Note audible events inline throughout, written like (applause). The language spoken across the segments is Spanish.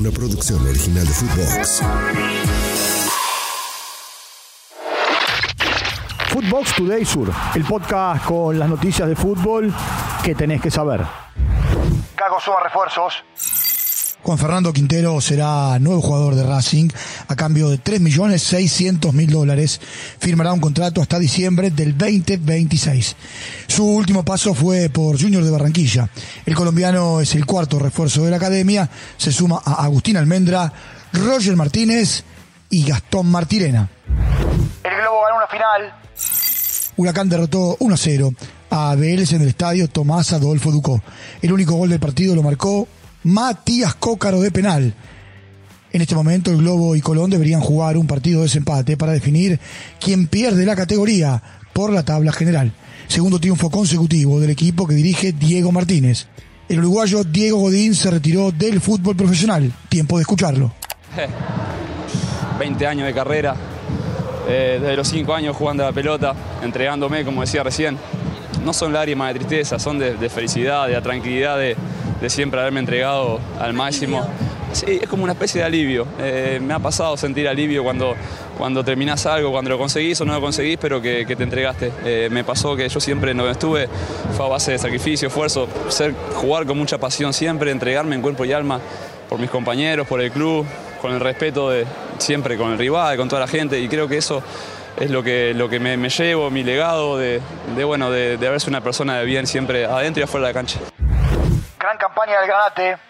una producción original de Footbox. Footbox Today Sur, el podcast con las noticias de fútbol que tenés que saber. Cago suma refuerzos. Juan Fernando Quintero será nuevo jugador de Racing a cambio de 3.600.000 dólares. Firmará un contrato hasta diciembre del 2026. Su último paso fue por Junior de Barranquilla. El colombiano es el cuarto refuerzo de la academia. Se suma a Agustín Almendra, Roger Martínez y Gastón Martirena. El Globo ganó una final. Huracán derrotó 1-0 a Vélez en el estadio Tomás Adolfo Ducó. El único gol del partido lo marcó Matías Cócaro de penal. En este momento el Globo y Colón deberían jugar un partido de desempate para definir quién pierde la categoría por la tabla general. Segundo triunfo consecutivo del equipo que dirige Diego Martínez. El uruguayo Diego Godín se retiró del fútbol profesional. Tiempo de escucharlo. (laughs) 20 años de carrera, eh, desde los 5 años jugando a la pelota, entregándome, como decía recién. No son lágrimas de tristeza, son de, felicidad, de tranquilidad de, de siempre haberme entregado al máximo. Sí, es como una especie de alivio. Eh, me ha pasado sentir alivio cuando, cuando terminás algo, cuando lo conseguís o no lo conseguís, pero que, que te entregaste. Eh, me pasó que yo siempre en donde estuve fue a base de sacrificio, esfuerzo, ser, jugar con mucha pasión siempre, entregarme en cuerpo y alma por mis compañeros, por el club, con el respeto de siempre con el rival, con toda la gente, y creo que eso es lo que, lo que me, me llevo, mi legado de, de bueno, de, de haber sido una persona de bien siempre adentro y afuera de la cancha. Gran campaña del Granate.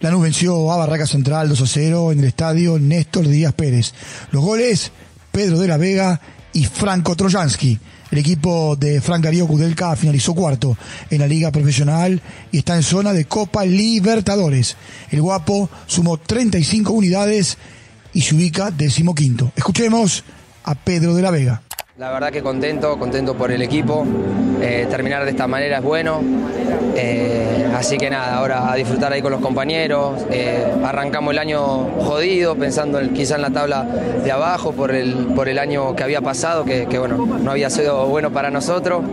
Lanús venció a Barraca Central 2 a 0 en el estadio Néstor Díaz Pérez. Los goles, Pedro de la Vega y Franco Trojansky. El equipo de Frank Darío Kudelka finalizó cuarto en la liga profesional y está en zona de Copa Libertadores. El guapo sumó 35 unidades y se ubica decimoquinto. Escuchemos a Pedro de la Vega. La verdad que contento, contento por el equipo. Eh, terminar de esta manera es bueno. Eh, así que nada, ahora a disfrutar ahí con los compañeros. Eh, arrancamos el año jodido, pensando en, quizá en la tabla de abajo por el, por el año que había pasado, que, bueno, no había sido bueno para nosotros.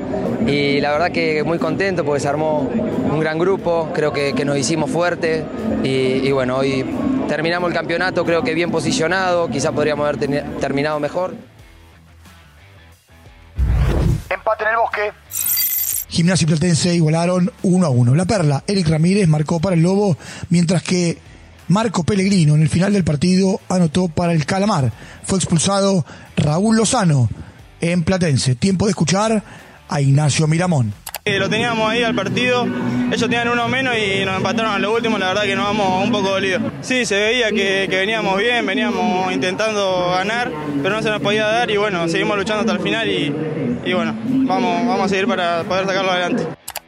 Y la verdad que muy contento porque se armó un gran grupo, creo que, nos hicimos fuertes y, y, bueno, hoy terminamos el campeonato creo que bien posicionado, quizá podríamos haber terminado mejor. Empate en el bosque. Gimnasia y Platense igualaron 1 a 1. La Perla, Eric Ramírez marcó para el Lobo, mientras que Marco Pellegrino en el final del partido anotó para el Calamar. Fue expulsado Raúl Lozano en Platense. Tiempo de escuchar a Ignacio Miramón. Lo teníamos ahí al partido, ellos tenían uno menos y nos empataron a lo último, la verdad que nos vamos un poco dolidos. Sí, se veía que, veníamos bien, veníamos intentando ganar, pero no se nos podía dar y bueno, seguimos luchando hasta el final y, y bueno, vamos, vamos a seguir para poder sacarlo adelante.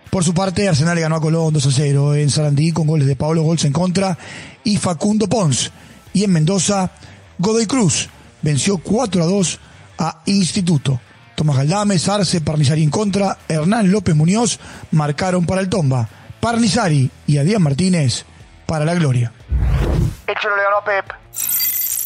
Por su parte, Arsenal ganó a Colón 2 a 0 en Sarandí con goles de Pablo Golz en contra y Facundo Pons. Y en Mendoza, Godoy Cruz venció 4 a 2 a Instituto. Tomás Galdame, Sarce, Parnizari en contra, Hernán López Muñoz marcaron para el Tomba. Parnizari y Adrián Martínez para la gloria. Hecho le ganó a Pep.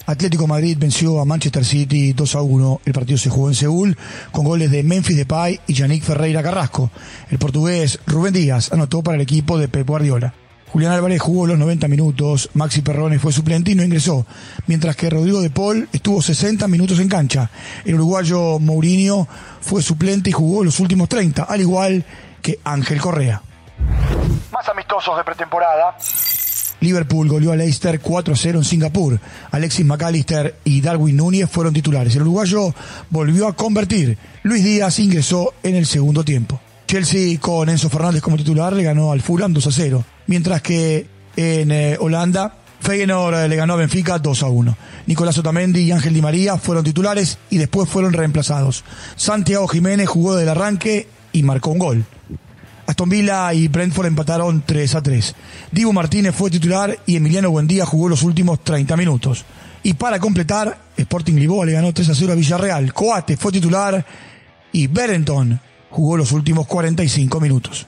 Atlético Madrid venció a Manchester City 2 a 1. El partido se jugó en Seúl con goles de Memphis Depay y Yannick Ferreira Carrasco. El portugués Rubén Díaz anotó para el equipo de Pep Guardiola. Julián Álvarez jugó los 90 minutos, Maxi Perrone fue suplente y no ingresó, mientras que Rodrigo de Paul estuvo 60 minutos en cancha. El uruguayo Mourinho fue suplente y jugó los últimos 30, al igual que Ángel Correa. Más amistosos de pretemporada. Liverpool goleó a Leicester 4-0 en Singapur. Alexis McAllister y Darwin Núñez fueron titulares. El uruguayo volvió a convertir. Luis Díaz ingresó en el segundo tiempo. Chelsea con Enzo Fernández como titular le ganó al Fulham 2 a 0, mientras que en eh, Holanda Feyenoord le ganó a Benfica 2 a 1. Nicolás Otamendi y Ángel Di María fueron titulares y después fueron reemplazados. Santiago Jiménez jugó del arranque y marcó un gol. Aston Villa y Brentford empataron 3 a 3. Dibu Martínez fue titular y Emiliano Buendía jugó los últimos 30 minutos. Y para completar, Sporting Lisboa le ganó 3 a 0 a Villarreal. Coate fue titular y Berenton jugó los últimos 45 minutos.